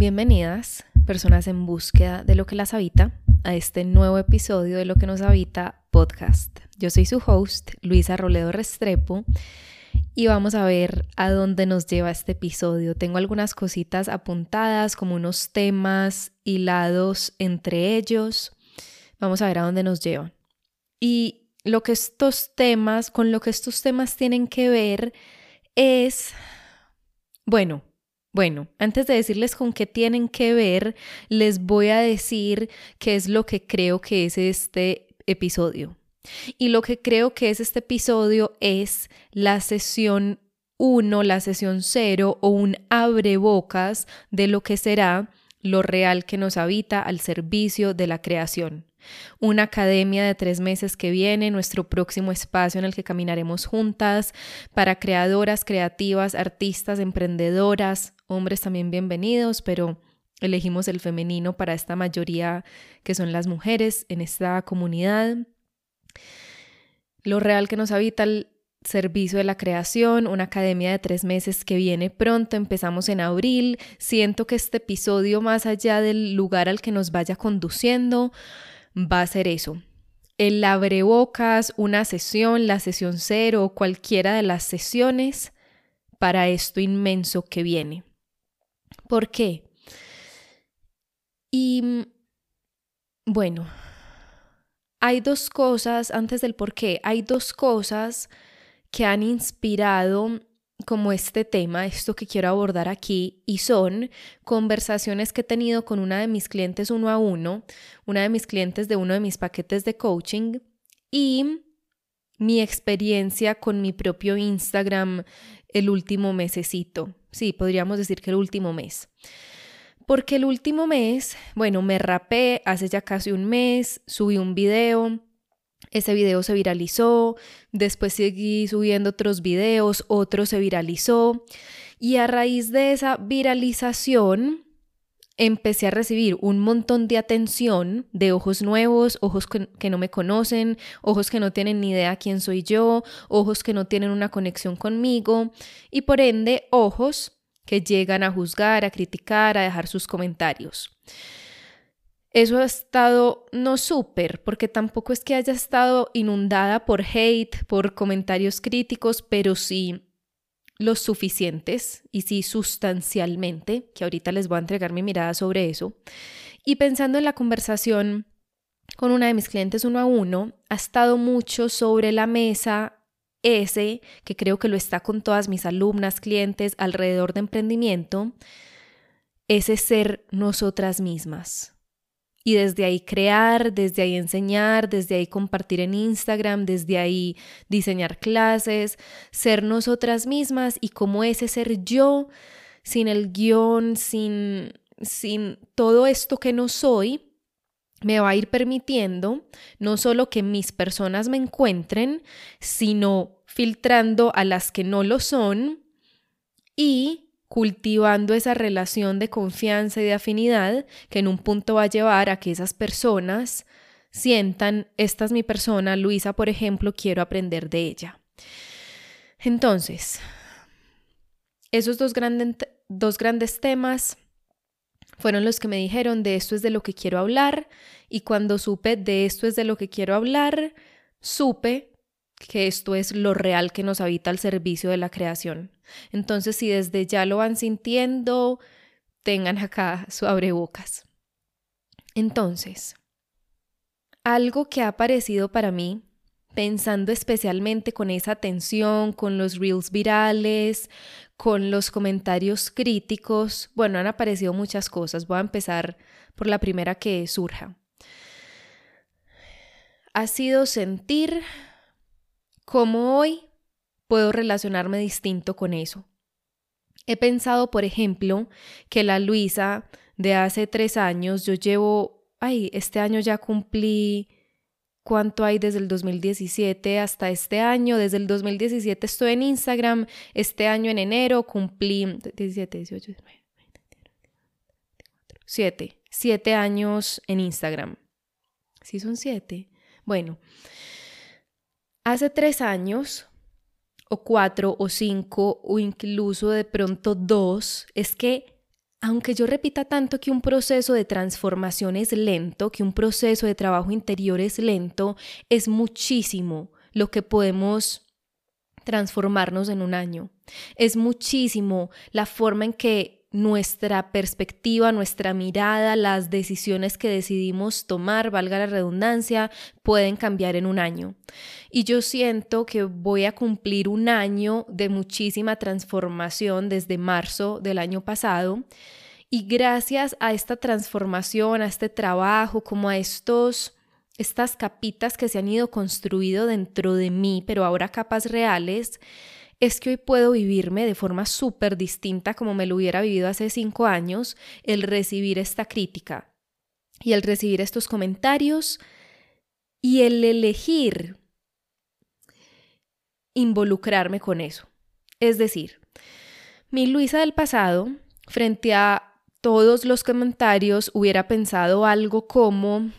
Bienvenidas, personas en búsqueda de lo que las habita, a este nuevo episodio de Lo que nos habita podcast. Yo soy su host, Luisa Roledo Restrepo, y vamos a ver a dónde nos lleva este episodio. Tengo algunas cositas apuntadas, como unos temas hilados entre ellos. Vamos a ver a dónde nos llevan. Y lo que estos temas, con lo que estos temas tienen que ver es, bueno, bueno, antes de decirles con qué tienen que ver, les voy a decir qué es lo que creo que es este episodio. Y lo que creo que es este episodio es la sesión 1, la sesión 0 o un abrebocas de lo que será lo real que nos habita al servicio de la creación. Una academia de tres meses que viene, nuestro próximo espacio en el que caminaremos juntas para creadoras, creativas, artistas, emprendedoras, hombres también bienvenidos, pero elegimos el femenino para esta mayoría que son las mujeres en esta comunidad. Lo real que nos habita el servicio de la creación, una academia de tres meses que viene pronto, empezamos en abril. Siento que este episodio, más allá del lugar al que nos vaya conduciendo, va a ser eso. El abrebocas, una sesión, la sesión cero, cualquiera de las sesiones para esto inmenso que viene. ¿Por qué? Y bueno, hay dos cosas, antes del por qué, hay dos cosas que han inspirado como este tema, esto que quiero abordar aquí, y son conversaciones que he tenido con una de mis clientes uno a uno, una de mis clientes de uno de mis paquetes de coaching, y mi experiencia con mi propio Instagram el último mesecito. Sí, podríamos decir que el último mes. Porque el último mes, bueno, me rapé hace ya casi un mes, subí un video, ese video se viralizó, después seguí subiendo otros videos, otro se viralizó y a raíz de esa viralización empecé a recibir un montón de atención de ojos nuevos, ojos que no me conocen, ojos que no tienen ni idea quién soy yo, ojos que no tienen una conexión conmigo y por ende ojos que llegan a juzgar, a criticar, a dejar sus comentarios. Eso ha estado no súper, porque tampoco es que haya estado inundada por hate, por comentarios críticos, pero sí los suficientes y sí sustancialmente, que ahorita les voy a entregar mi mirada sobre eso. Y pensando en la conversación con una de mis clientes uno a uno, ha estado mucho sobre la mesa ese, que creo que lo está con todas mis alumnas, clientes alrededor de emprendimiento, ese ser nosotras mismas y desde ahí crear, desde ahí enseñar, desde ahí compartir en Instagram, desde ahí diseñar clases, ser nosotras mismas y como ese ser yo, sin el guion, sin, sin todo esto que no soy, me va a ir permitiendo no solo que mis personas me encuentren, sino filtrando a las que no lo son y cultivando esa relación de confianza y de afinidad que en un punto va a llevar a que esas personas sientan, esta es mi persona, Luisa, por ejemplo, quiero aprender de ella. Entonces, esos dos, dos grandes temas fueron los que me dijeron de esto es de lo que quiero hablar y cuando supe de esto es de lo que quiero hablar, supe que esto es lo real que nos habita al servicio de la creación. Entonces, si desde ya lo van sintiendo, tengan acá su abrebocas. Entonces, algo que ha aparecido para mí, pensando especialmente con esa atención, con los reels virales, con los comentarios críticos, bueno, han aparecido muchas cosas. Voy a empezar por la primera que surja. Ha sido sentir ¿Cómo hoy puedo relacionarme distinto con eso? He pensado, por ejemplo, que la Luisa de hace tres años, yo llevo, ay, este año ya cumplí, ¿cuánto hay desde el 2017 hasta este año? Desde el 2017 estoy en Instagram, este año en enero cumplí 17, 18, 19, 7, 7 años en Instagram. ¿Sí son siete? Bueno, Hace tres años, o cuatro, o cinco, o incluso de pronto dos, es que aunque yo repita tanto que un proceso de transformación es lento, que un proceso de trabajo interior es lento, es muchísimo lo que podemos transformarnos en un año. Es muchísimo la forma en que nuestra perspectiva, nuestra mirada, las decisiones que decidimos tomar, valga la redundancia, pueden cambiar en un año. Y yo siento que voy a cumplir un año de muchísima transformación desde marzo del año pasado. Y gracias a esta transformación, a este trabajo, como a estos estas capitas que se han ido construido dentro de mí, pero ahora capas reales, es que hoy puedo vivirme de forma súper distinta como me lo hubiera vivido hace cinco años, el recibir esta crítica y el recibir estos comentarios y el elegir involucrarme con eso. Es decir, mi Luisa del pasado, frente a todos los comentarios, hubiera pensado algo como,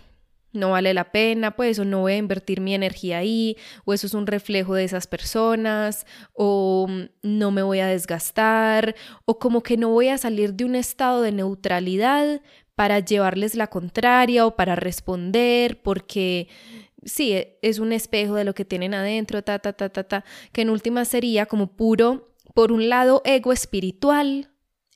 no vale la pena, pues, o no voy a invertir mi energía ahí, o eso es un reflejo de esas personas, o mm, no me voy a desgastar, o como que no voy a salir de un estado de neutralidad para llevarles la contraria o para responder, porque sí, e, es un espejo de lo que tienen adentro, ta, ta, ta, ta, ta, que en última sería como puro, por un lado, ego espiritual,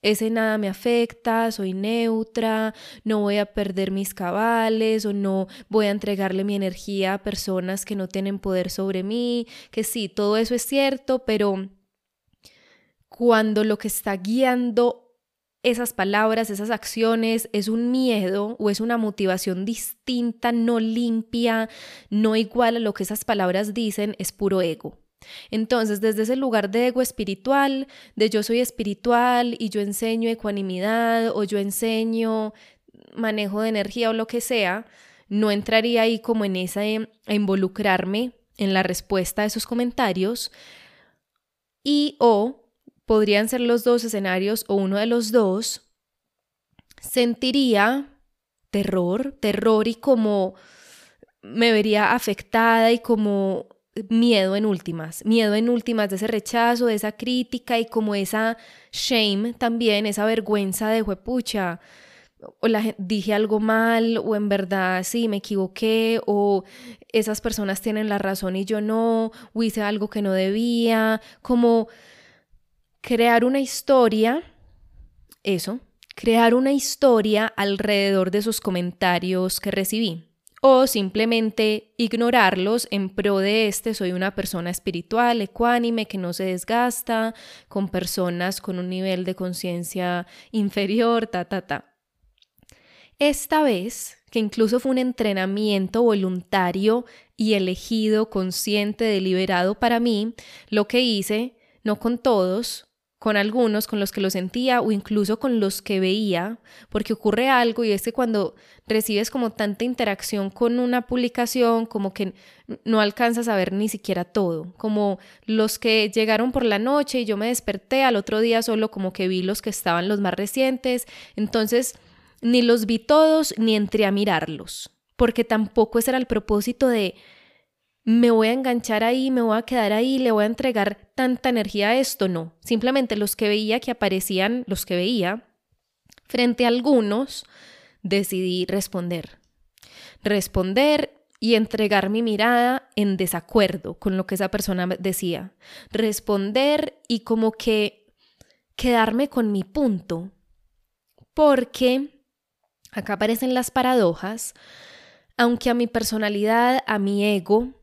ese nada me afecta, soy neutra, no voy a perder mis cabales o no voy a entregarle mi energía a personas que no tienen poder sobre mí, que sí, todo eso es cierto, pero cuando lo que está guiando esas palabras, esas acciones, es un miedo o es una motivación distinta, no limpia, no igual a lo que esas palabras dicen, es puro ego. Entonces, desde ese lugar de ego espiritual, de yo soy espiritual y yo enseño ecuanimidad o yo enseño manejo de energía o lo que sea, no entraría ahí como en esa a involucrarme en la respuesta a esos comentarios y o podrían ser los dos escenarios o uno de los dos, sentiría terror, terror y como me vería afectada y como miedo en últimas, miedo en últimas de ese rechazo, de esa crítica y como esa shame también, esa vergüenza de juepucha, o la, dije algo mal, o en verdad sí me equivoqué, o esas personas tienen la razón y yo no, o hice algo que no debía, como crear una historia, eso, crear una historia alrededor de esos comentarios que recibí o simplemente ignorarlos en pro de este soy una persona espiritual, ecuánime, que no se desgasta, con personas con un nivel de conciencia inferior, ta, ta, ta. Esta vez, que incluso fue un entrenamiento voluntario y elegido, consciente, deliberado para mí, lo que hice, no con todos, con algunos con los que lo sentía o incluso con los que veía, porque ocurre algo y es que cuando recibes como tanta interacción con una publicación, como que no alcanzas a ver ni siquiera todo, como los que llegaron por la noche y yo me desperté al otro día solo como que vi los que estaban los más recientes, entonces ni los vi todos ni entré a mirarlos, porque tampoco ese era el propósito de me voy a enganchar ahí, me voy a quedar ahí, le voy a entregar tanta energía a esto, no. Simplemente los que veía que aparecían, los que veía, frente a algunos, decidí responder. Responder y entregar mi mirada en desacuerdo con lo que esa persona decía. Responder y como que quedarme con mi punto. Porque, acá aparecen las paradojas, aunque a mi personalidad, a mi ego,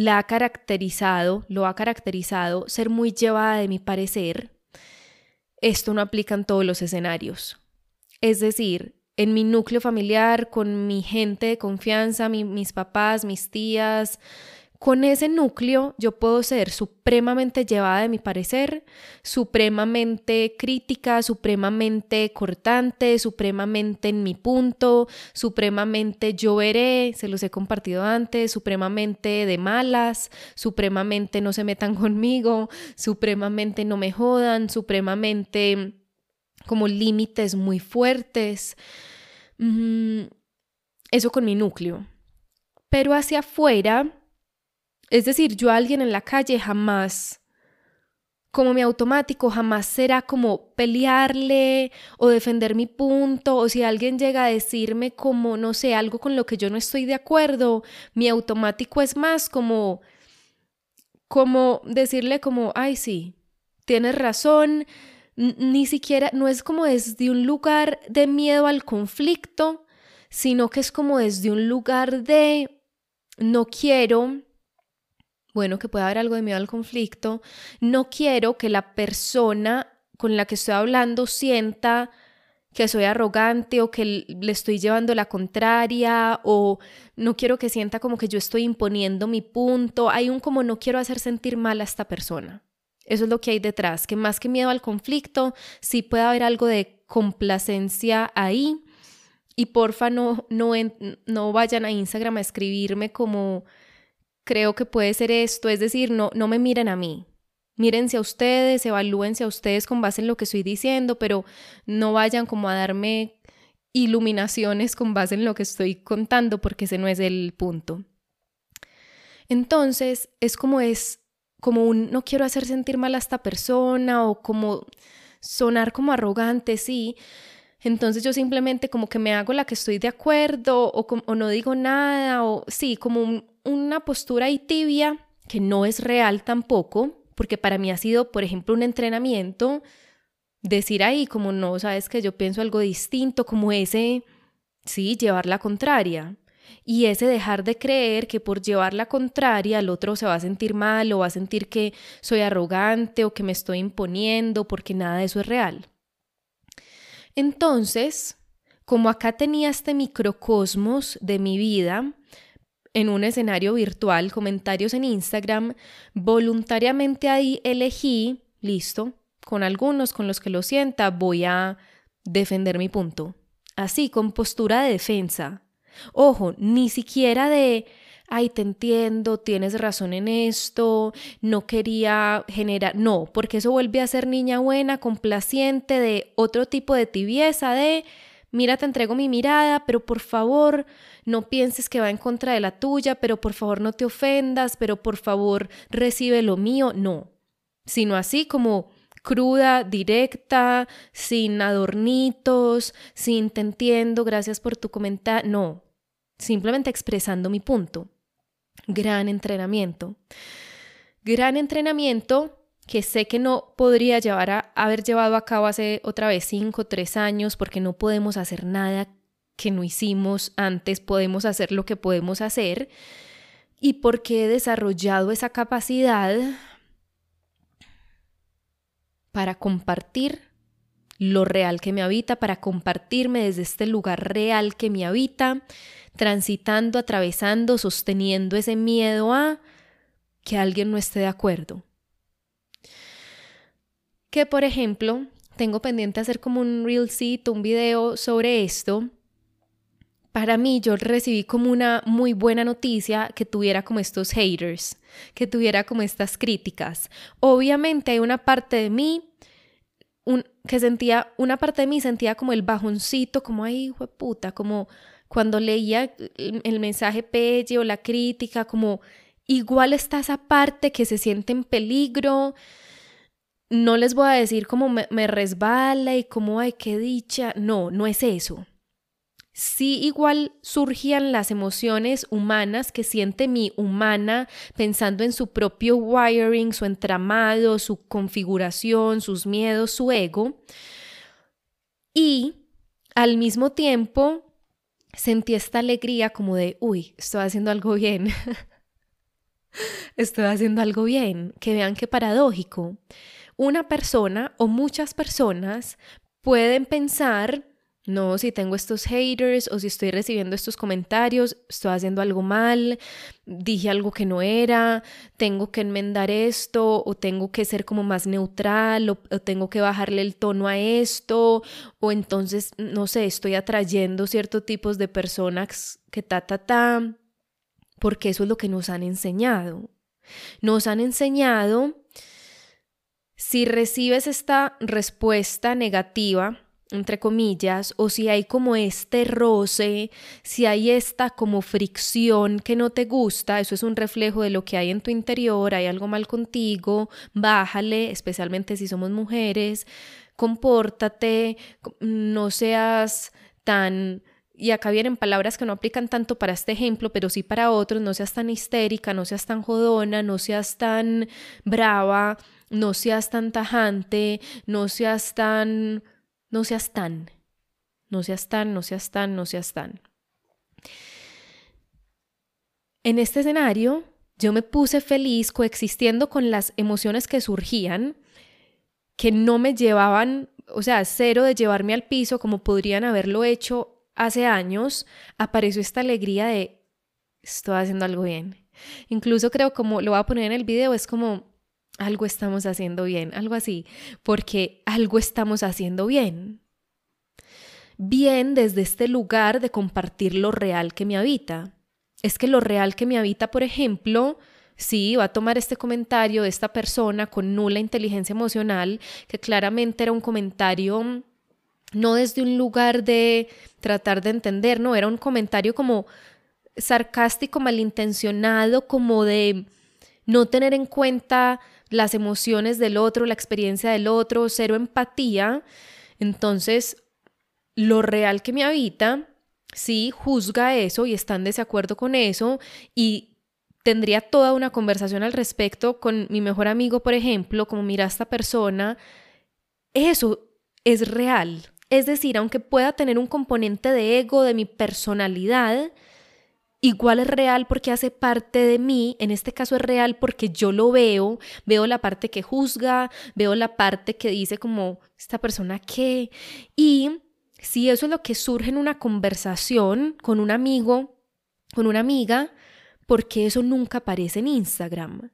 la ha caracterizado, lo ha caracterizado ser muy llevada de mi parecer, esto no aplica en todos los escenarios. Es decir, en mi núcleo familiar, con mi gente de confianza, mis papás, mis tías, con ese núcleo yo puedo ser supremamente llevada de mi parecer, supremamente crítica, supremamente cortante, supremamente en mi punto, supremamente yo veré, se los he compartido antes, supremamente de malas, supremamente no se metan conmigo, supremamente no me jodan, supremamente como límites muy fuertes. Mm, eso con mi núcleo. Pero hacia afuera es decir, yo a alguien en la calle jamás como mi automático jamás será como pelearle o defender mi punto o si alguien llega a decirme como, no sé, algo con lo que yo no estoy de acuerdo, mi automático es más como, como decirle como, ay sí, tienes razón, ni siquiera, no es como desde un lugar de miedo al conflicto, sino que es como desde un lugar de no quiero bueno, que pueda haber algo de miedo al conflicto, no quiero que la persona con la que estoy hablando sienta que soy arrogante o que le estoy llevando la contraria o no quiero que sienta como que yo estoy imponiendo mi punto. Hay un como no quiero hacer sentir mal a esta persona. Eso es lo que hay detrás, que más que miedo al conflicto, sí puede haber algo de complacencia ahí. Y porfa, no, no, no vayan a Instagram a escribirme como creo que puede ser esto, es decir, no, no me miren a mí. Mírense a ustedes, evalúense a ustedes con base en lo que estoy diciendo, pero no vayan como a darme iluminaciones con base en lo que estoy contando, porque ese no es el punto. Entonces, es como es, como un no quiero hacer sentir mal a esta persona o como sonar como arrogante, sí. Entonces yo simplemente como que me hago la que estoy de acuerdo o, o no digo nada o sí, como un, una postura ahí tibia que no es real tampoco, porque para mí ha sido, por ejemplo, un entrenamiento, decir ahí como no, sabes que yo pienso algo distinto, como ese, sí, llevar la contraria. Y ese dejar de creer que por llevar la contraria el otro se va a sentir mal o va a sentir que soy arrogante o que me estoy imponiendo porque nada de eso es real. Entonces, como acá tenía este microcosmos de mi vida, en un escenario virtual, comentarios en Instagram, voluntariamente ahí elegí, listo, con algunos con los que lo sienta voy a defender mi punto. Así, con postura de defensa. Ojo, ni siquiera de, ay, te entiendo, tienes razón en esto, no quería generar, no, porque eso vuelve a ser niña buena, complaciente, de otro tipo de tibieza, de, mira, te entrego mi mirada, pero por favor, no pienses que va en contra de la tuya, pero por favor no te ofendas, pero por favor recibe lo mío, no, sino así como cruda, directa, sin adornitos, sin te entiendo, gracias por tu comentario, no, simplemente expresando mi punto. Gran entrenamiento. Gran entrenamiento que sé que no podría llevar a haber llevado a cabo hace otra vez cinco o tres años porque no podemos hacer nada que no hicimos antes, podemos hacer lo que podemos hacer y porque he desarrollado esa capacidad para compartir lo real que me habita, para compartirme desde este lugar real que me habita, transitando, atravesando, sosteniendo ese miedo a que alguien no esté de acuerdo. Que por ejemplo, tengo pendiente hacer como un reelcito, un video sobre esto, para mí yo recibí como una muy buena noticia que tuviera como estos haters, que tuviera como estas críticas. Obviamente hay una parte de mí que sentía, una parte de mí sentía como el bajoncito, como ay, puta, como cuando leía el, mensaje pelle o la crítica, como igual está esa parte que se siente en peligro. No les voy a decir como me, resbala y como, ay, qué dicha. No, no es eso sí igual surgían las emociones humanas que siente mi humana pensando en su propio wiring, su entramado, su configuración, sus miedos, su ego. Y al mismo tiempo sentí esta alegría como de, uy, estoy haciendo algo bien. estoy haciendo algo bien. Que vean qué paradójico. Una persona o muchas personas pueden pensar no, si tengo estos haters o si estoy recibiendo estos comentarios, estoy haciendo algo mal, dije algo que no era, tengo que enmendar esto o tengo que ser como más neutral o, tengo que bajarle el tono a esto o entonces, no sé, estoy atrayendo ciertos tipos de personas que ta, ta, ta, porque eso es lo que nos han enseñado. Nos han enseñado, si recibes esta respuesta negativa, entre comillas, o si hay como este roce, si hay esta como fricción que no te gusta, eso es un reflejo de lo que hay en tu interior, hay algo mal contigo, bájale, especialmente si somos mujeres, compórtate, no seas tan y acá vienen palabras que no aplican tanto para este ejemplo, pero sí para otros, no seas tan histérica, no seas tan jodona, no seas tan brava, no seas tan tajante, no seas tan, no seas tan, no seas tan, no seas tan, no seas tan. En este escenario, yo me puse feliz coexistiendo con las emociones que surgían, que no me llevaban, o sea, cero de llevarme al piso como podrían haberlo hecho hace años, apareció esta alegría de estoy haciendo algo bien. Incluso creo como lo voy a poner en el video, es como algo estamos haciendo bien, algo así, porque algo estamos haciendo bien. Bien desde este lugar de compartir lo real que me habita. Es que lo real que me habita, por ejemplo, sí, va a tomar este comentario de esta persona con nula inteligencia emocional, que claramente era un comentario no desde un lugar de tratar de entender, no, era un comentario como sarcástico, malintencionado, como de no tener en cuenta las emociones del otro, la experiencia del otro, cero empatía. Entonces, lo real que me habita, sí, juzga eso y está en desacuerdo con eso y tendría toda una conversación al respecto con mi mejor amigo, por ejemplo, como mira a esta persona, eso es real. Es decir, aunque pueda tener un componente de ego, de mi personalidad, igual es real porque hace parte de mí, en este caso es real porque yo lo veo, veo la parte que juzga, veo la parte que dice como, esta persona qué, y si eso es lo que surge en una conversación con un amigo, con una amiga, porque eso nunca aparece en Instagram?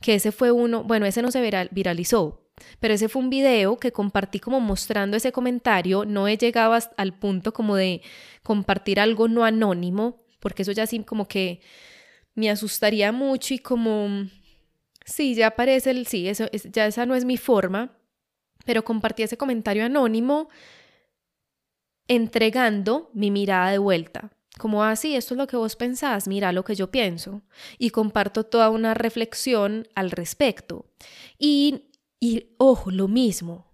Que ese fue uno, bueno, ese no se viralizó, pero ese fue un video que compartí como mostrando ese comentario. No he llegado al punto como de compartir algo no anónimo, porque eso ya sí como que me asustaría mucho y como, sí, ya aparece el, sí, eso, ya esa no es mi forma, pero compartí ese comentario anónimo entregando mi mirada de vuelta. Como así, ah, esto es lo que vos pensás, mira lo que yo pienso. Y comparto toda una reflexión al respecto. Y y ojo, lo mismo.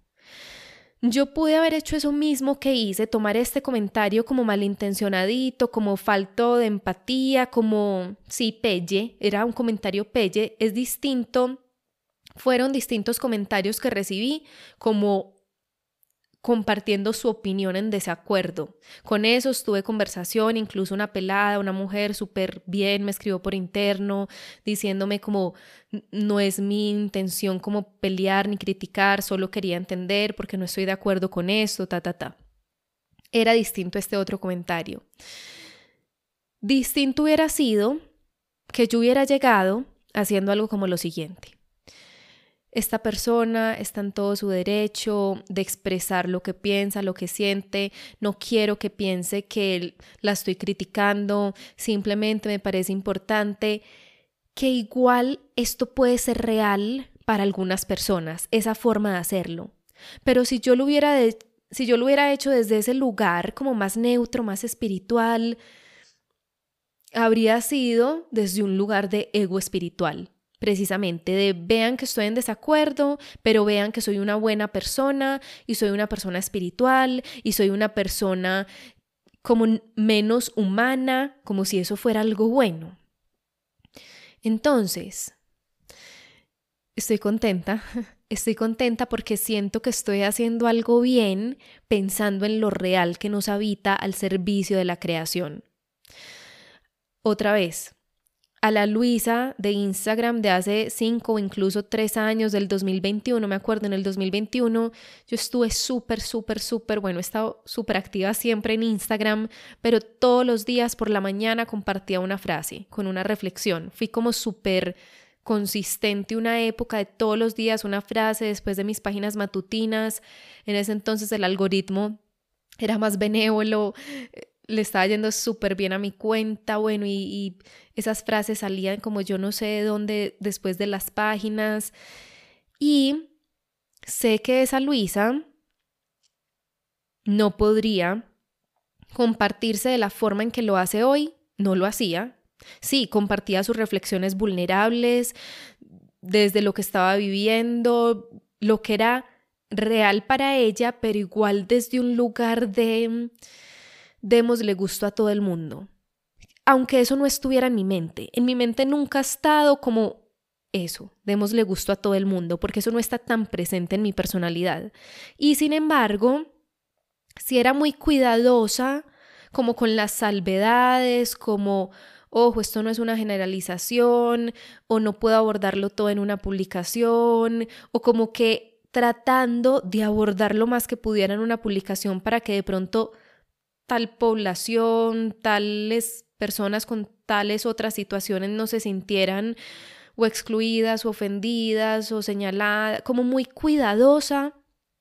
Yo pude haber hecho eso mismo que hice, tomar este comentario como malintencionadito, como falto de empatía, como, sí, pelle, era un comentario pelle, es distinto, fueron distintos comentarios que recibí como compartiendo su opinión en desacuerdo. Con eso tuve conversación, incluso una pelada, una mujer súper bien, me escribió por interno diciéndome como no es mi intención como pelear ni criticar, solo quería entender porque no estoy de acuerdo con esto, ta, ta, ta. Era distinto este otro comentario. Distinto hubiera sido que yo hubiera llegado haciendo algo como lo siguiente esta persona está en todo su derecho de expresar lo que piensa, lo que siente. No quiero que piense que la estoy criticando. Simplemente me parece importante que igual esto puede ser real para algunas personas, esa forma de hacerlo. Pero si yo lo hubiera, si yo lo hubiera hecho desde ese lugar como más neutro, más espiritual, habría sido desde un lugar de ego espiritual precisamente de vean que estoy en desacuerdo, pero vean que soy una buena persona y soy una persona espiritual y soy una persona como menos humana, como si eso fuera algo bueno. Entonces, estoy contenta, estoy contenta porque siento que estoy haciendo algo bien pensando en lo real que nos habita al servicio de la creación. Otra vez, a la Luisa de Instagram de hace cinco o incluso tres años, del 2021, me acuerdo, en el 2021, yo estuve súper, súper, súper, bueno, he estado súper activa siempre en Instagram, pero todos los días por la mañana compartía una frase con una reflexión. Fui como súper consistente una época de todos los días una frase después de mis páginas matutinas. En ese entonces el algoritmo era más benévolo, le estaba yendo súper bien a mi cuenta, bueno, y, esas frases salían como yo no sé de dónde después de las páginas. Y sé que esa Luisa no podría compartirse de la forma en que lo hace hoy, no lo hacía. Sí, compartía sus reflexiones vulnerables desde lo que estaba viviendo, lo que era real para ella, pero igual desde un lugar de démosle gusto a todo el mundo. Aunque eso no estuviera en mi mente, en mi mente nunca ha estado como eso, démosle gusto a todo el mundo, porque eso no está tan presente en mi personalidad. Y sin embargo, si era muy cuidadosa, como con las salvedades, como, ojo, esto no es una generalización, o no puedo abordarlo todo en una publicación, o como que tratando de abordar lo más que pudiera en una publicación para que de pronto tal población, tales personas con tales otras situaciones no se sintieran o excluidas o ofendidas o señaladas, como muy cuidadosa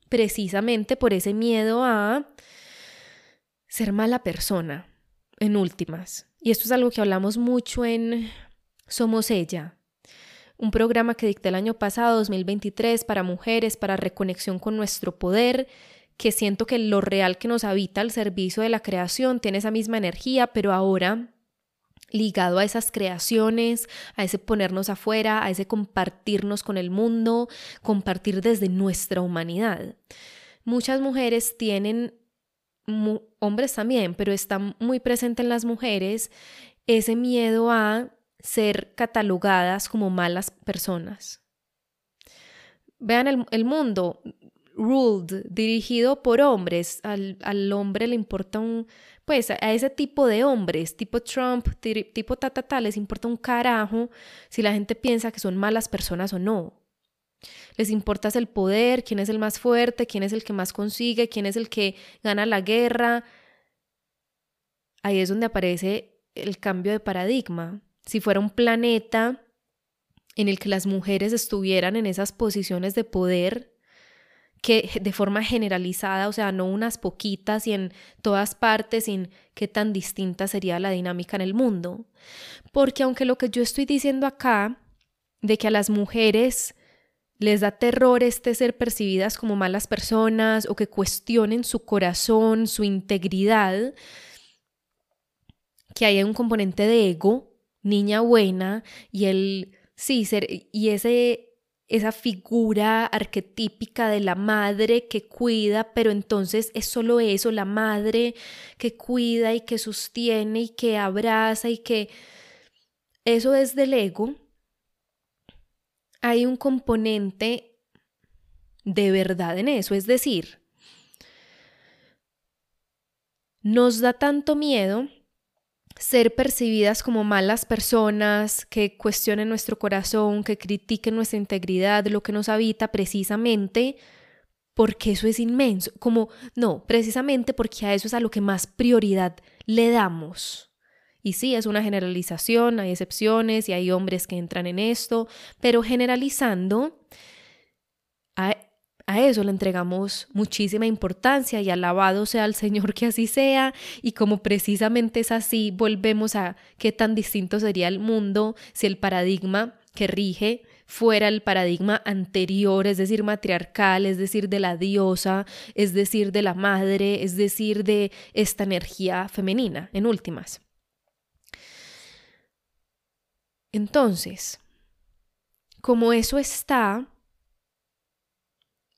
precisamente por ese miedo a ser mala persona, en últimas. Y esto es algo que hablamos mucho en Somos ella, un programa que dicté el año pasado, 2023, para mujeres, para reconexión con nuestro poder, que siento que lo real que nos habita al servicio de la creación tiene esa misma energía, pero ahora ligado a esas creaciones, a ese ponernos afuera, a ese compartirnos con el mundo, compartir desde nuestra humanidad. Muchas mujeres tienen, hombres también, pero está muy presente en las mujeres ese miedo a ser catalogadas como malas personas. Vean el, el mundo, ruled, dirigido por hombres, al, al hombre le importa un, pues a ese tipo de hombres, tipo Trump, tipo ta, les importa un carajo si la gente piensa que son malas personas o no. Les importa el poder, quién es el más fuerte, quién es el que más consigue, quién es el que gana la guerra. Ahí es donde aparece el cambio de paradigma. Si fuera un planeta en el que las mujeres estuvieran en esas posiciones de poder, que de forma generalizada, o sea, no unas poquitas y en todas partes, sin qué tan distinta sería la dinámica en el mundo. Porque aunque lo que yo estoy diciendo acá, de que a las mujeres les da terror este ser percibidas como malas personas o que cuestionen su corazón, su integridad, que haya un componente de ego, niña buena, y el sí, y ese esa figura arquetípica de la madre que cuida, pero entonces es solo eso, la madre que cuida y que sostiene y que abraza y que eso es del ego. Hay un componente de verdad en eso, es decir, nos da tanto miedo ser percibidas como malas personas, que cuestionen nuestro corazón, que critiquen nuestra integridad, lo que nos habita, precisamente porque eso es inmenso. Como, no, precisamente porque a eso es a lo que más prioridad le damos. Y sí, es una generalización, hay excepciones y hay hombres que entran en esto, pero generalizando, a eso le entregamos muchísima importancia y alabado sea el Señor que así sea y como precisamente es así, volvemos a qué tan distinto sería el mundo si el paradigma que rige fuera el paradigma anterior, es decir, matriarcal, es decir, de la diosa, es decir, de la madre, es decir, de esta energía femenina, en últimas. Entonces, como eso está,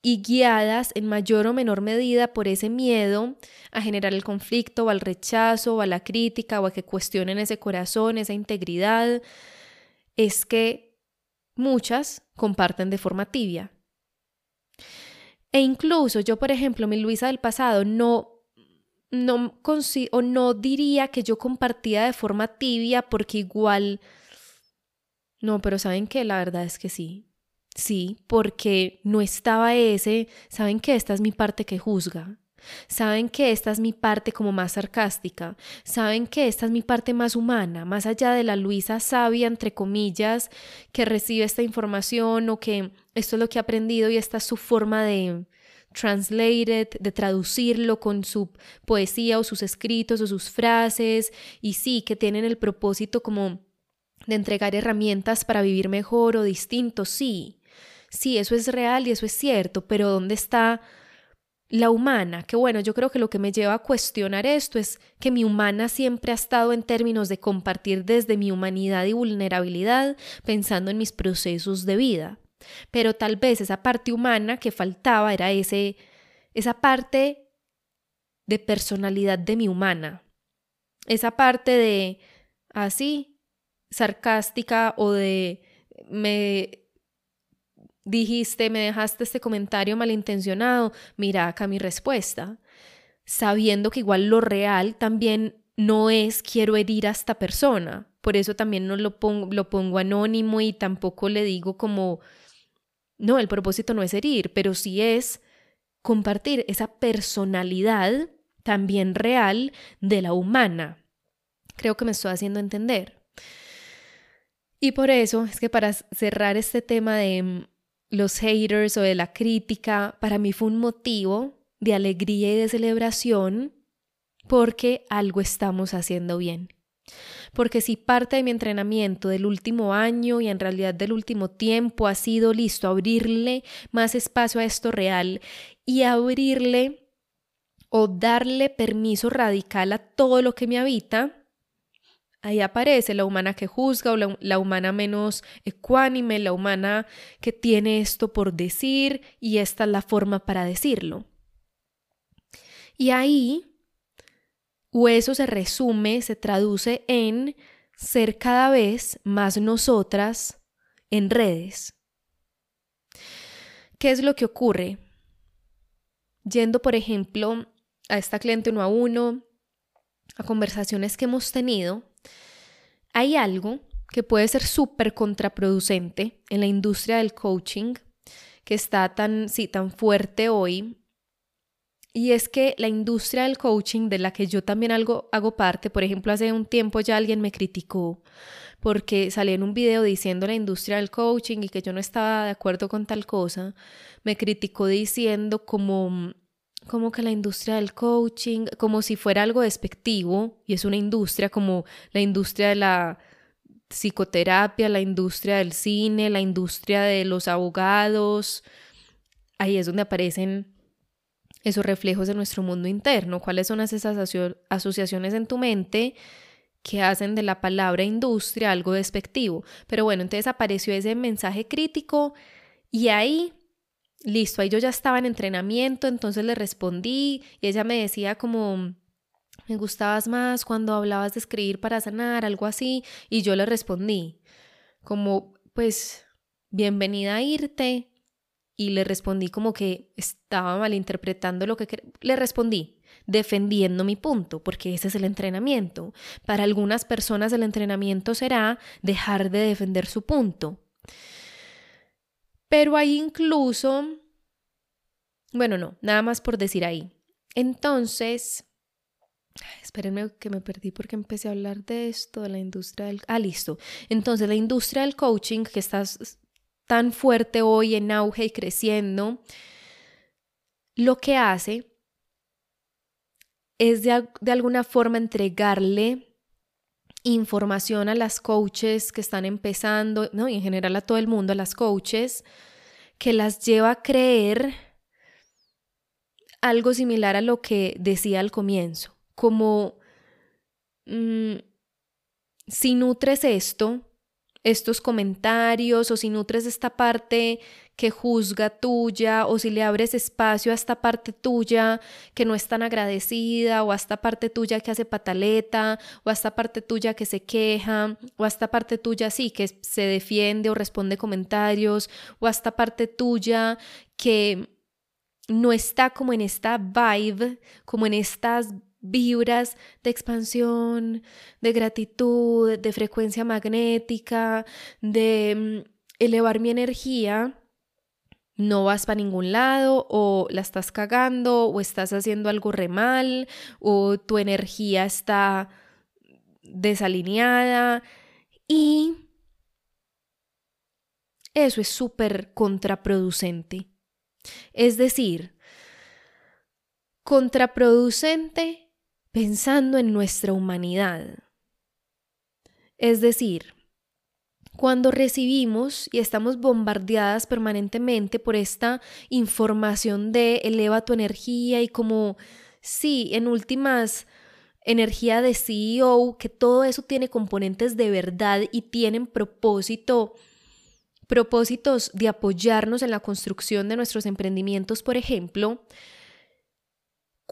y guiadas en mayor o menor medida por ese miedo a generar el conflicto o al rechazo o a la crítica o a que cuestionen ese corazón, esa integridad, es que muchas comparten de forma tibia. E incluso yo, por ejemplo, mi Luisa del pasado no, no, o no diría que yo compartía de forma tibia porque igual... No, pero ¿saben qué? La verdad es que sí. Sí, porque no estaba ese, saben que esta es mi parte que juzga, saben que esta es mi parte como más sarcástica, saben que esta es mi parte más humana, más allá de la Luisa sabia, entre comillas, que recibe esta información o que esto es lo que ha aprendido y esta es su forma de translate de traducirlo con su poesía o sus escritos o sus frases, y sí, que tienen el propósito como de entregar herramientas para vivir mejor o distinto, sí, sí, eso es real y eso es cierto, pero ¿dónde está la humana, que bueno, yo creo que lo que me lleva a cuestionar esto es que mi humana siempre ha estado en términos de compartir desde mi humanidad y vulnerabilidad, pensando en mis procesos de vida. Pero tal vez esa parte humana que faltaba era ese, esa parte de personalidad de mi humana, esa parte de así, sarcástica o de me dijiste, me dejaste este comentario malintencionado, mira acá mi respuesta, sabiendo que igual lo real también no es quiero herir a esta persona. Por eso también no lo pongo, lo pongo anónimo y tampoco le digo como, no, el propósito no es herir, pero sí es compartir esa personalidad también real de la humana. Creo que me estoy haciendo entender. Y por eso es que para cerrar este tema de los haters o de la crítica, para mí fue un motivo de alegría y de celebración porque algo estamos haciendo bien. Porque si parte de mi entrenamiento del último año y en realidad del último tiempo ha sido listo abrirle más espacio a esto real y abrirle o darle permiso radical a todo lo que me habita, Ahí aparece la humana que juzga o la, humana menos ecuánime, la humana que tiene esto por decir y esta es la forma para decirlo. Y ahí, o eso se resume, se traduce en ser cada vez más nosotras en redes. ¿Qué es lo que ocurre? Yendo, por ejemplo, a esta cliente uno a uno, a conversaciones que hemos tenido, hay algo que puede ser súper contraproducente en la industria del coaching, que está tan, sí, tan fuerte hoy, y es que la industria del coaching, de la que yo también algo, hago parte, por ejemplo, hace un tiempo ya alguien me criticó porque salí en un video diciendo la industria del coaching y que yo no estaba de acuerdo con tal cosa, me criticó diciendo como como que la industria del coaching, como si fuera algo despectivo, y es una industria como la industria de la psicoterapia, la industria del cine, la industria de los abogados. Ahí es donde aparecen esos reflejos de nuestro mundo interno. ¿Cuáles son esas asociaciones en tu mente que hacen de la palabra industria algo despectivo? Pero bueno, entonces apareció ese mensaje crítico y ahí listo, ahí yo ya estaba en entrenamiento, entonces le respondí y ella me decía como, me gustabas más cuando hablabas de escribir para sanar, algo así, y yo le respondí como, pues, bienvenida a irte, y le respondí como que estaba malinterpretando lo que le respondí defendiendo mi punto, porque ese es el entrenamiento. Para algunas personas el entrenamiento será dejar de defender su punto. Pero hay incluso, bueno, no, nada más por decir ahí. Entonces, espérenme que me perdí porque empecé a hablar de esto, de la industria del... Ah, listo. Entonces, la industria del coaching que está tan fuerte hoy en auge y creciendo, lo que hace es de, de alguna forma entregarle información a las coaches que están empezando, ¿no? y en general a todo el mundo, a las coaches, que las lleva a creer algo similar a lo que decía al comienzo, como mm, si nutres esto, estos comentarios o si nutres esta parte que juzga tuya o si le abres espacio a esta parte tuya que no es tan agradecida o a esta parte tuya que hace pataleta o a esta parte tuya que se queja o a esta parte tuya sí que se defiende o responde comentarios o a esta parte tuya que no está como en esta vibe, como en estas vibras de expansión, de gratitud, de frecuencia magnética, de mm, elevar mi energía, no vas para ningún lado o la estás cagando o estás haciendo algo re mal o tu energía está desalineada y eso es súper contraproducente. Es decir, contraproducente pensando en nuestra humanidad. Es decir, cuando recibimos y estamos bombardeadas permanentemente por esta información de eleva tu energía y como, sí, en últimas, energía de CEO, que todo eso tiene componentes de verdad y tienen propósito, propósitos de apoyarnos en la construcción de nuestros emprendimientos, por ejemplo,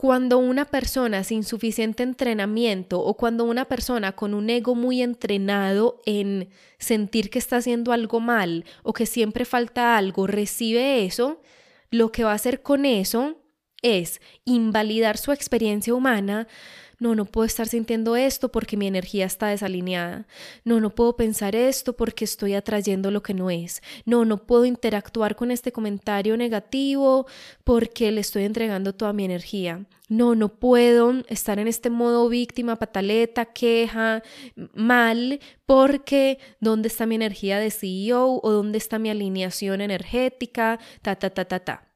cuando una persona sin suficiente entrenamiento o cuando una persona con un ego muy entrenado en sentir que está haciendo algo mal o que siempre falta algo recibe eso, lo que va a hacer con eso es invalidar su experiencia humana, no, no puedo estar sintiendo esto porque mi energía está desalineada. No, no puedo pensar esto porque estoy atrayendo lo que no es. No, no puedo interactuar con este comentario negativo porque le estoy entregando toda mi energía. No, no puedo estar en este modo víctima, pataleta, queja, mal, porque ¿dónde está mi energía de CEO o dónde está mi alineación energética? Ta, ta, ta, ta, ta.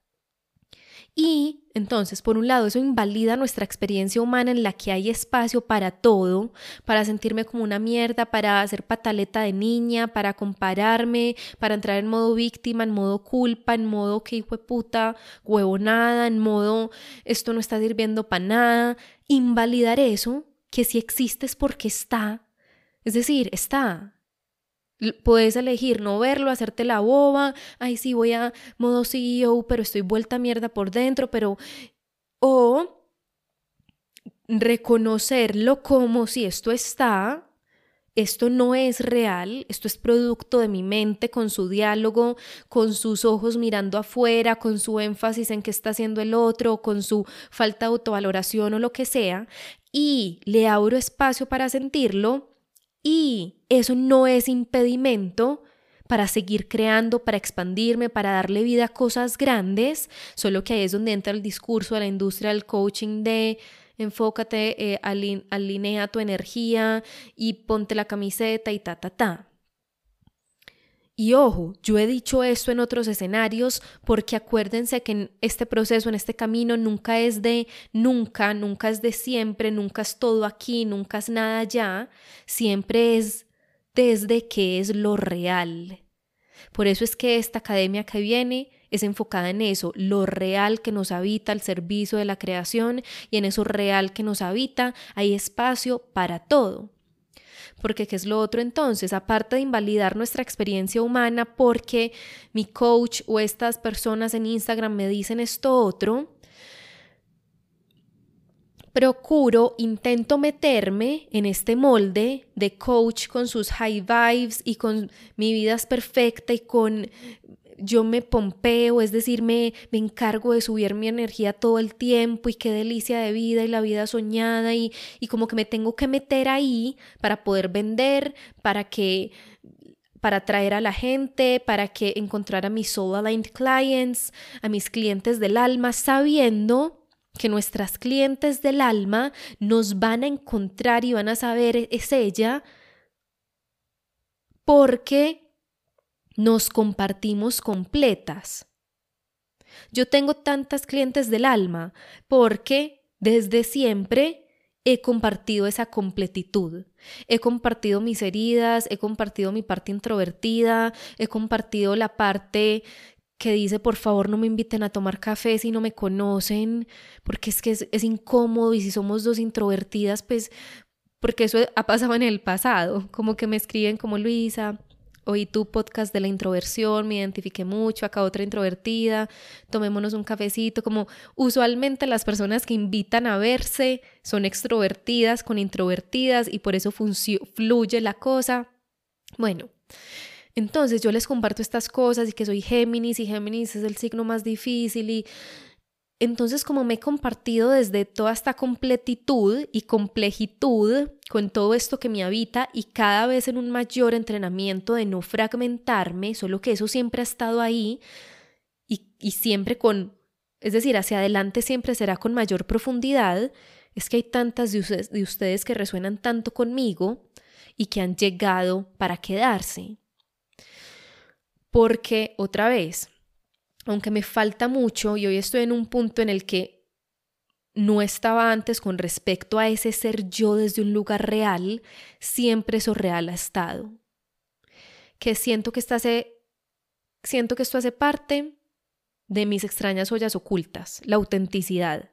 Y entonces, por un lado, eso invalida nuestra experiencia humana en la que hay espacio para todo, para sentirme como una mierda, para hacer pataleta de niña, para compararme, para entrar en modo víctima, en modo culpa, en modo que hijo de puta, huevonada, en modo esto no está sirviendo para nada. Invalidar eso, que si existe es porque está. Es decir, está, Puedes elegir no verlo, hacerte la boba, ay sí, voy a modo CEO, pero estoy vuelta mierda por dentro, pero... O reconocerlo como si esto está, esto no es real, esto es producto de mi mente con su diálogo, con sus ojos mirando afuera, con su énfasis en qué está haciendo el otro, con su falta de autovaloración o lo que sea, y le abro espacio para sentirlo, y eso no es impedimento para seguir creando, para expandirme, para darle vida a cosas grandes, solo que ahí es donde entra el discurso de la industria del coaching de enfócate, eh, alinea tu energía y ponte la camiseta y ta, ta, ta. Y ojo, yo he dicho esto en otros escenarios porque acuérdense que en este proceso, en este camino, nunca es de nunca, nunca es de siempre, nunca es todo aquí, nunca es nada allá, siempre es desde que es lo real. Por eso es que esta academia que viene es enfocada en eso, lo real que nos habita al servicio de la creación y en eso real que nos habita hay espacio para todo. Porque ¿qué es lo otro entonces? Aparte de invalidar nuestra experiencia humana porque mi coach o estas personas en Instagram me dicen esto otro, procuro, intento meterme en este molde de coach con sus high vibes y con mi vida es perfecta y con yo me pompeo, es decir, me, encargo de subir mi energía todo el tiempo y qué delicia de vida y la vida soñada y, y como que me tengo que meter ahí para poder vender, para que para atraer a la gente, para que encontrar a mis soul aligned clients, a mis clientes del alma, sabiendo que nuestras clientes del alma nos van a encontrar y van a saber es ella porque nos compartimos completas. Yo tengo tantas clientes del alma porque desde siempre he compartido esa completitud. He compartido mis heridas, he compartido mi parte introvertida, he compartido la parte que dice, por favor, no me inviten a tomar café si no me conocen, porque es que es, incómodo y si somos dos introvertidas, pues, porque eso ha pasado en el pasado, como que me escriben como Luisa, oí tu podcast de la introversión, me identifiqué mucho, acá otra introvertida, tomémonos un cafecito, como usualmente las personas que invitan a verse son extrovertidas con introvertidas y por eso fluye la cosa. Bueno, entonces yo les comparto estas cosas y que soy Géminis y Géminis es el signo más difícil y entonces, como me he compartido desde toda esta completitud y complejitud con todo esto que me habita y cada vez en un mayor entrenamiento de no fragmentarme, solo que eso siempre ha estado ahí y, siempre con, es decir, hacia adelante siempre será con mayor profundidad, es que hay tantas de ustedes, de ustedes que resuenan tanto conmigo y que han llegado para quedarse. Porque, otra vez, aunque me falta mucho y hoy estoy en un punto en el que no estaba antes con respecto a ese ser yo desde un lugar real, siempre eso real ha estado. que siento que, esto hace, siento que esto hace parte de mis extrañas ollas ocultas, la autenticidad.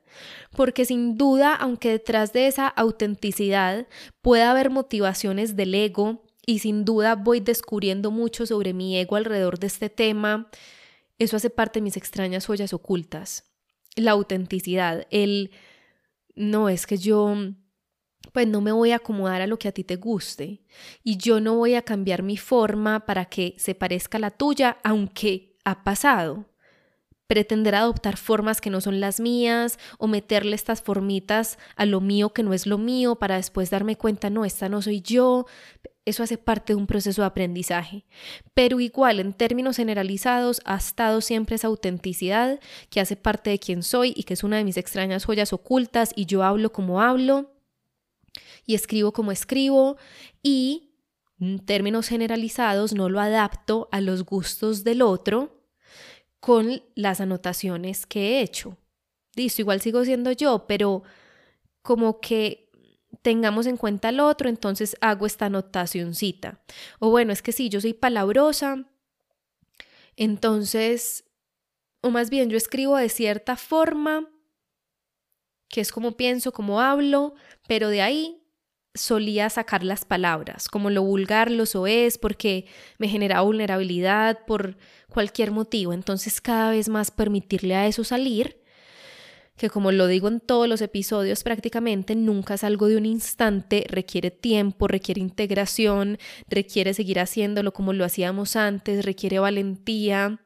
Porque sin duda, aunque detrás de esa autenticidad pueda haber motivaciones del ego, y sin duda voy descubriendo mucho sobre mi ego alrededor de este tema, eso hace parte de mis extrañas ollas ocultas. La autenticidad, el no es que yo pues no me voy a acomodar a lo que a ti te guste y yo no voy a cambiar mi forma para que se parezca a la tuya, aunque ha pasado pretender adoptar formas que no son las mías o meterle estas formitas a lo mío que no es lo mío para después darme cuenta, no, esta no soy yo. Eso hace parte de un proceso de aprendizaje. Pero igual, en términos generalizados, ha estado siempre esa autenticidad que hace parte de quien soy y que es una de mis extrañas joyas ocultas y yo hablo como hablo y escribo como escribo y en términos generalizados no lo adapto a los gustos del otro con las anotaciones que he hecho. Listo, igual sigo siendo yo, pero como que tengamos en cuenta al otro, entonces hago esta anotacioncita. O bueno, es que si yo soy palabrosa, entonces, o más bien yo escribo de cierta forma, que es como pienso, como hablo, pero de ahí solía sacar las palabras, como lo vulgar lo es, porque me generaba vulnerabilidad por cualquier motivo. Entonces cada vez más permitirle a eso salir, que como lo digo en todos los episodios prácticamente, nunca es algo de un instante, requiere tiempo, requiere integración, requiere seguir haciéndolo como lo hacíamos antes, requiere valentía,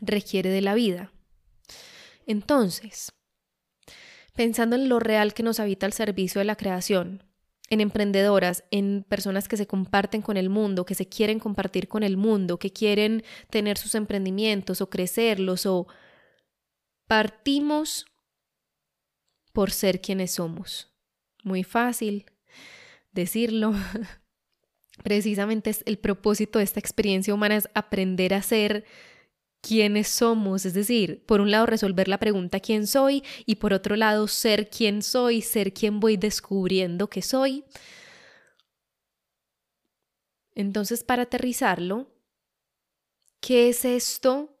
requiere de la vida. Entonces, pensando en lo real que nos habita al servicio de la creación, en emprendedoras, en personas que se comparten con el mundo, que se quieren compartir con el mundo, que quieren tener sus emprendimientos o crecerlos o partimos por ser quienes somos. Muy fácil decirlo. Precisamente el propósito de esta experiencia humana es aprender a ser quiénes somos, es decir, por un lado resolver la pregunta quién soy y por otro lado ser quién soy, ser quien voy descubriendo que soy. Entonces, para aterrizarlo, ¿qué es esto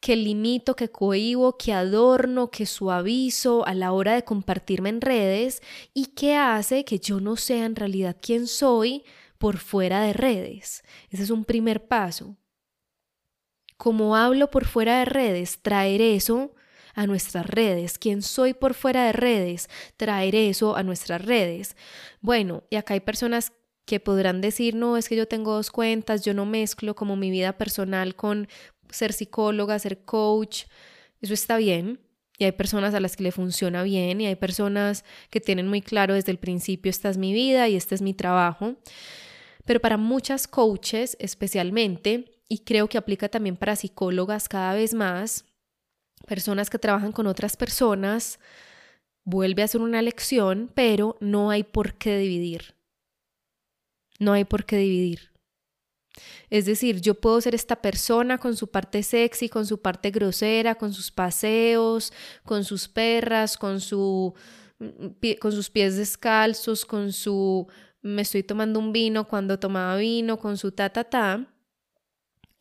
que limito, que cohibo, que adorno, que suavizo a la hora de compartirme en redes y que hace que yo no sea en realidad quién soy por fuera de redes? Ese es un primer paso como hablo por fuera de redes, traer eso a nuestras redes. ¿Quién soy por fuera de redes? Traer eso a nuestras redes. Bueno, y acá hay personas que podrán decir, no, es que yo tengo dos cuentas, yo no mezclo como mi vida personal con ser psicóloga, ser coach. Eso está bien. Y hay personas a las que le funciona bien y hay personas que tienen muy claro desde el principio, esta es mi vida y este es mi trabajo. Pero para muchas coaches especialmente, y creo que aplica también para psicólogas cada vez más, personas que trabajan con otras personas, vuelve a ser una lección, pero no hay por qué dividir. No hay por qué dividir. Es decir, yo puedo ser esta persona con su parte sexy, con su parte grosera, con sus paseos, con sus perras, con, su, mm, con sus pies descalzos, con su me estoy tomando un vino cuando tomaba vino, con su ta ta ta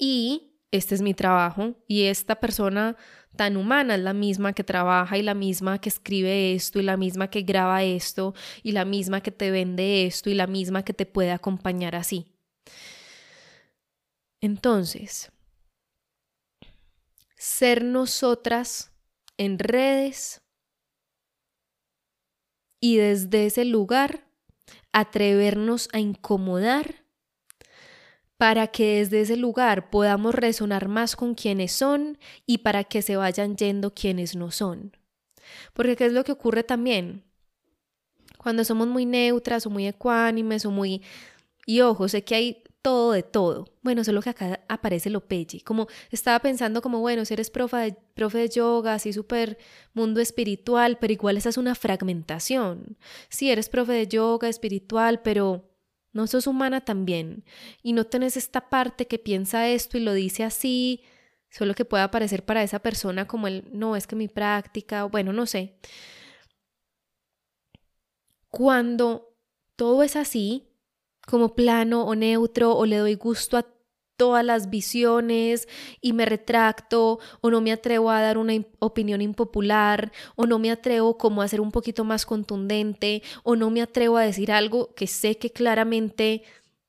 y este es mi trabajo y esta persona tan humana es la misma que trabaja y la misma que escribe esto y la misma que graba esto y la misma que te vende esto y la misma que te puede acompañar así. Entonces, ser nosotras en redes y desde ese lugar atrevernos a incomodar para que desde ese lugar podamos resonar más con quienes son y para que se vayan yendo quienes no son. Porque ¿qué es lo que ocurre también? Cuando somos muy neutras o muy ecuánimes o muy... Y ojo, sé que hay todo de todo. Bueno, solo que acá aparece lo pelle. Como estaba pensando como, bueno, si eres profe de, profe de yoga, así súper mundo espiritual, pero igual esa es una fragmentación. Si eres profe de yoga espiritual, pero no sos humana también y no tenés esta parte que piensa esto y lo dice así, solo que pueda parecer para esa persona como el, no, es que mi práctica, bueno, no sé. Cuando todo es así, como plano o neutro o le doy gusto a todas las visiones y me retracto o no me atrevo a dar una opinión impopular o no me atrevo como a ser un poquito más contundente o no me atrevo a decir algo que sé que claramente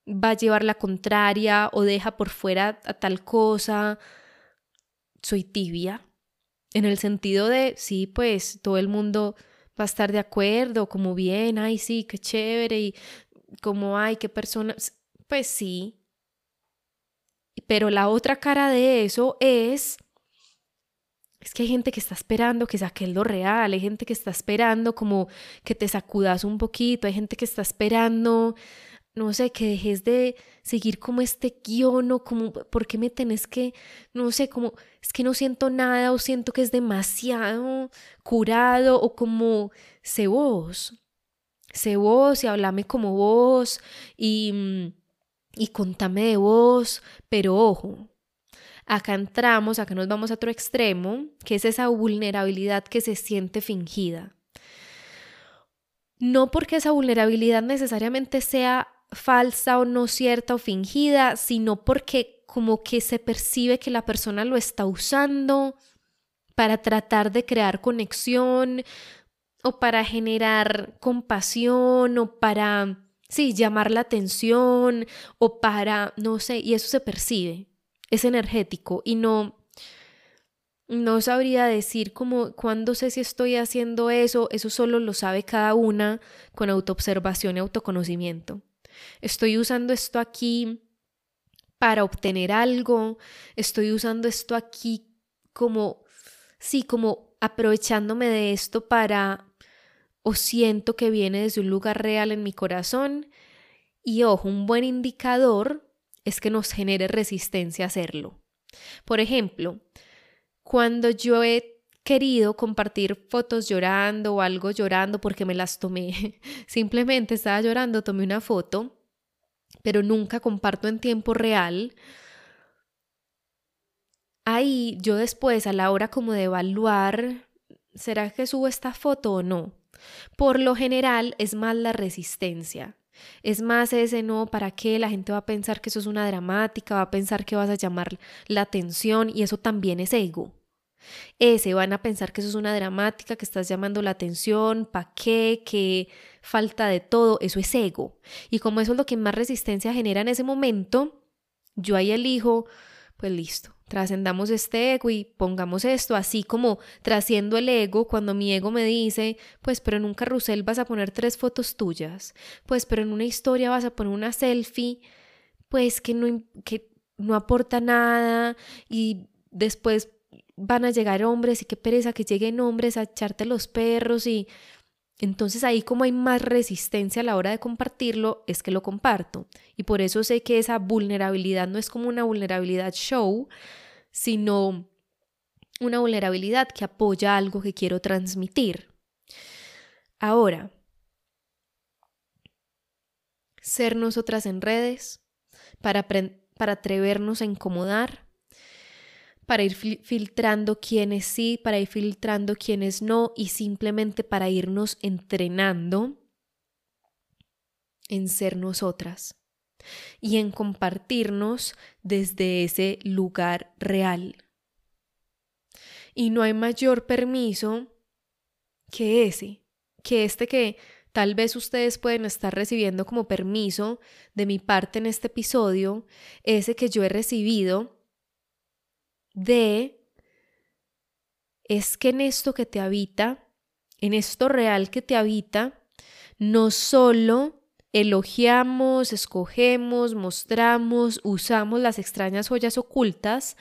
va a llevar la contraria o deja por fuera a tal cosa. Soy tibia en el sentido de, sí, pues todo el mundo va a estar de acuerdo, como bien, ay, sí, qué chévere y como, ay, qué persona, pues sí, pero la otra cara de eso es, es que hay gente que está esperando que saques lo real, hay gente que está esperando como que te sacudas un poquito, hay gente que está esperando, no sé, que dejes de seguir como este guion o como, ¿por qué me tenés que, no sé, como, es que no siento nada o siento que es demasiado curado o como, sé vos, sé vos y háblame como vos y mm, y contame de vos, pero ojo, acá entramos, acá nos vamos a otro extremo, que es esa vulnerabilidad que se siente fingida. No porque esa vulnerabilidad necesariamente sea falsa o no cierta o fingida, sino porque como que se percibe que la persona lo está usando para tratar de crear conexión o para generar compasión o para sí, llamar la atención o para, no sé, y eso se percibe, es energético y no, no sabría decir como cuándo sé si estoy haciendo eso, eso solo lo sabe cada una con autoobservación y autoconocimiento. Estoy usando esto aquí para obtener algo, estoy usando esto aquí como, sí, como aprovechándome de esto para o siento que viene desde un lugar real en mi corazón. Y ojo, un buen indicador es que nos genere resistencia a hacerlo. Por ejemplo, cuando yo he querido compartir fotos llorando o algo llorando porque me las tomé, simplemente estaba llorando, tomé una foto, pero nunca comparto en tiempo real. Ahí yo después a la hora como de evaluar, ¿será que subo esta foto o no? Por lo general es más la resistencia. Es más ese no, ¿para qué? La gente va a pensar que eso es una dramática, va a pensar que vas a llamar la atención y eso también es ego. Ese van a pensar que eso es una dramática, que estás llamando la atención, ¿para qué? Que falta de todo, eso es ego. Y como eso es lo que más resistencia genera en ese momento, yo ahí elijo, pues listo, trascendamos este ego y pongamos esto, así como trasciendo el ego, cuando mi ego me dice, pues pero en un carrusel vas a poner tres fotos tuyas, pues pero en una historia vas a poner una selfie, pues que no, que no aporta nada y después van a llegar hombres y qué pereza que lleguen hombres a echarte los perros y entonces ahí como hay más resistencia a la hora de compartirlo, es que lo comparto. Y por eso sé que esa vulnerabilidad no es como una vulnerabilidad show, sino una vulnerabilidad que apoya algo que quiero transmitir. Ahora, ser nosotras en redes para, para atrevernos a incomodar, para ir filtrando quienes sí, para ir filtrando quienes no y simplemente para irnos entrenando en ser nosotras y en compartirnos desde ese lugar real. Y no hay mayor permiso que ese, que este que tal vez ustedes pueden estar recibiendo como permiso de mi parte en este episodio, ese que yo he recibido de es que en esto que te habita, en esto real que te habita, no solo elogiamos, escogemos, mostramos, usamos las extrañas joyas ocultas,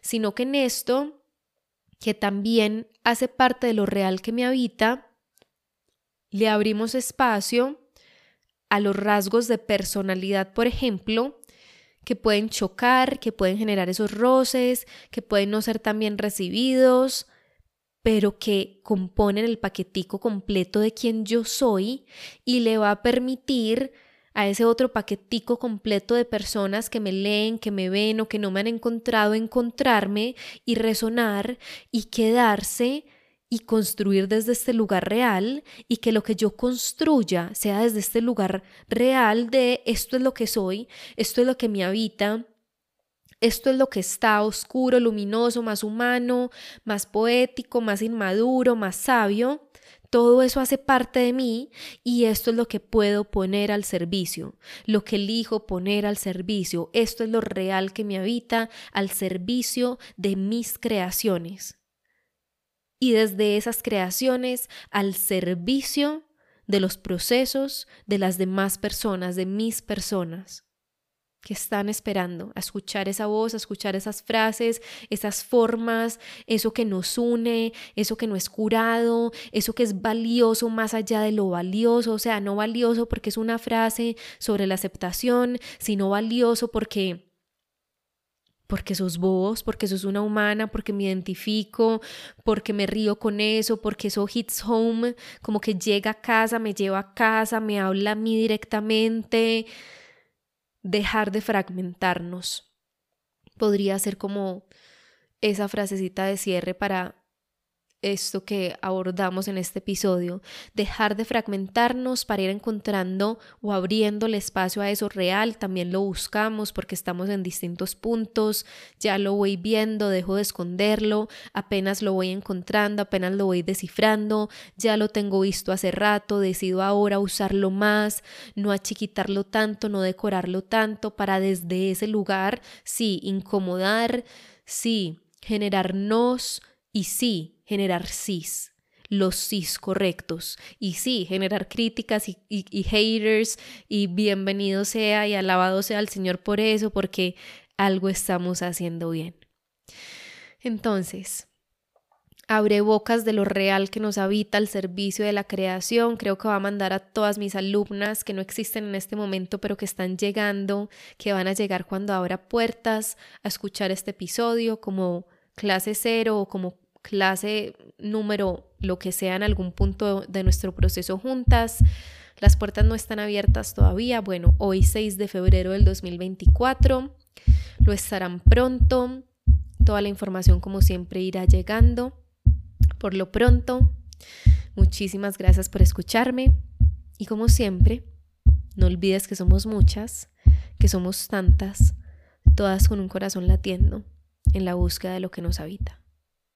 sino que en esto, que también hace parte de lo real que me habita, le abrimos espacio a los rasgos de personalidad, por ejemplo, que pueden chocar, que pueden generar esos roces, que pueden no ser tan bien recibidos, pero que componen el paquetico completo de quien yo soy y le va a permitir a ese otro paquetico completo de personas que me leen, que me ven o que no me han encontrado encontrarme y resonar y quedarse y construir desde este lugar real y que lo que yo construya sea desde este lugar real de esto es lo que soy, esto es lo que me habita, esto es lo que está oscuro, luminoso, más humano, más poético, más inmaduro, más sabio. Todo eso hace parte de mí y esto es lo que puedo poner al servicio, lo que elijo poner al servicio. Esto es lo real que me habita al servicio de mis creaciones. Y desde esas creaciones al servicio de los procesos de las demás personas, de mis personas que están esperando a escuchar esa voz, a escuchar esas frases, esas formas, eso que nos une, eso que no es curado, eso que es valioso más allá de lo valioso, o sea, no valioso porque es una frase sobre la aceptación, sino valioso porque porque sos vos, porque sos una humana, porque me identifico, porque me río con eso, porque eso hits home, como que llega a casa, me lleva a casa, me habla a mí directamente, dejar de fragmentarnos. Podría ser como esa frasecita de cierre para esto que abordamos en este episodio, dejar de fragmentarnos para ir encontrando o abriendo el espacio a eso real, también lo buscamos porque estamos en distintos puntos, ya lo voy viendo, dejo de esconderlo, apenas lo voy encontrando, apenas lo voy descifrando, ya lo tengo visto hace rato, decido ahora usarlo más, no achiquitarlo tanto, no decorarlo tanto, para desde ese lugar, sí, incomodar, sí, generarnos y sí, generar cis, los cis correctos. Y sí, generar críticas y, haters y bienvenido sea y alabado sea el Señor por eso, porque algo estamos haciendo bien. Entonces, abre bocas de lo real que nos habita al servicio de la creación. Creo que va a mandar a todas mis alumnas que no existen en este momento, pero que están llegando, que van a llegar cuando abra puertas a escuchar este episodio como clase cero o como clase, número, lo que sea en algún punto de nuestro proceso juntas. Las puertas no están abiertas todavía. Bueno, hoy 6 de febrero del 2024. Lo estarán pronto. Toda la información como siempre irá llegando. Por lo pronto, muchísimas gracias por escucharme. Y como siempre, no olvides que somos muchas, que somos tantas, todas con un corazón latiendo en la búsqueda de lo que nos habita.